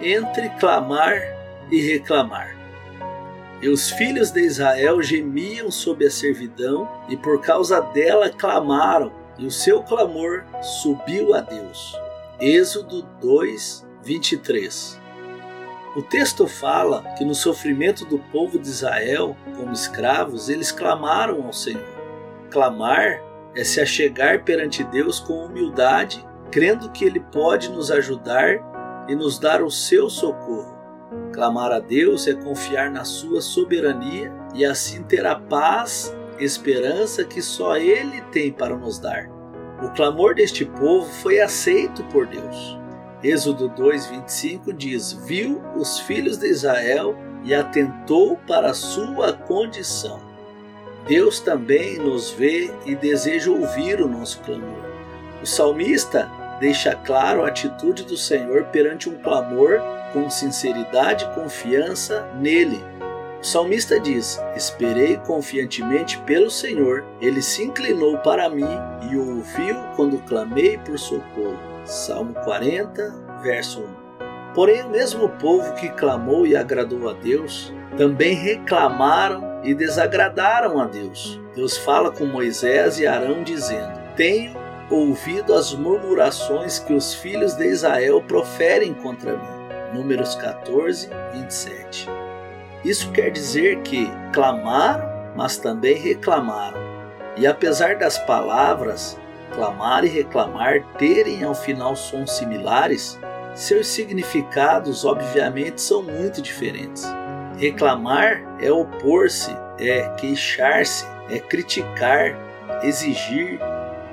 entre clamar e reclamar. E os filhos de Israel gemiam sob a servidão, e por causa dela clamaram, e o seu clamor subiu a Deus. Êxodo 2, 23. O texto fala que no sofrimento do povo de Israel, como escravos, eles clamaram ao Senhor. Clamar é se achegar perante Deus com humildade, crendo que Ele pode nos ajudar e nos dar o seu socorro. Clamar a Deus é confiar na sua soberania e assim ter a paz, esperança que só Ele tem para nos dar. O clamor deste povo foi aceito por Deus. Êxodo 2:25 diz: Viu os filhos de Israel e atentou para a sua condição. Deus também nos vê e deseja ouvir o nosso clamor. O salmista deixa claro a atitude do Senhor perante um clamor com sinceridade e confiança nele. O salmista diz: Esperei confiantemente pelo Senhor, ele se inclinou para mim e o ouviu quando clamei por socorro. Salmo 40, verso 1. Porém, o mesmo povo que clamou e agradou a Deus também reclamaram e desagradaram a Deus. Deus fala com Moisés e Arão, dizendo: Tenho ouvido as murmurações que os filhos de Israel proferem contra mim. Números 14, 27. Isso quer dizer que clamaram, mas também reclamaram. E apesar das palavras clamar e reclamar terem ao final sons similares, seus significados obviamente são muito diferentes. Reclamar é opor-se, é queixar-se, é criticar, exigir.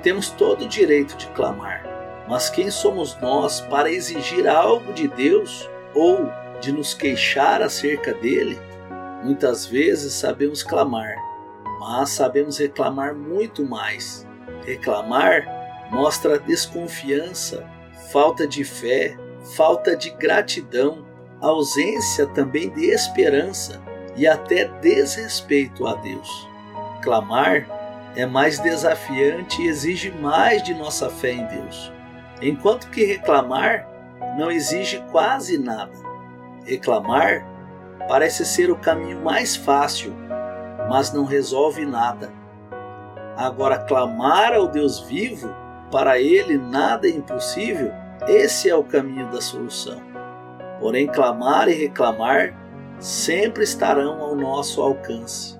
Temos todo o direito de clamar. Mas quem somos nós para exigir algo de Deus ou de nos queixar acerca dele? Muitas vezes sabemos clamar, mas sabemos reclamar muito mais. Reclamar mostra desconfiança, falta de fé, falta de gratidão, ausência também de esperança e até desrespeito a Deus. Clamar é mais desafiante e exige mais de nossa fé em Deus. Enquanto que reclamar não exige quase nada. Reclamar parece ser o caminho mais fácil, mas não resolve nada. Agora, clamar ao Deus vivo, para ele nada é impossível, esse é o caminho da solução. Porém, clamar e reclamar sempre estarão ao nosso alcance.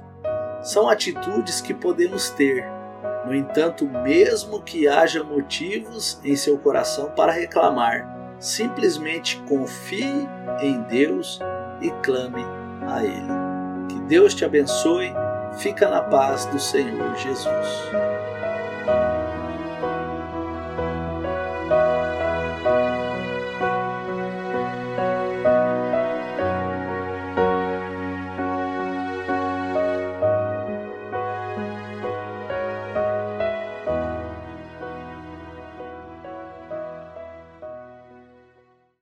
São atitudes que podemos ter no entanto, mesmo que haja motivos em seu coração para reclamar, simplesmente confie em Deus e clame a Ele. Que Deus te abençoe. Fica na paz do Senhor Jesus.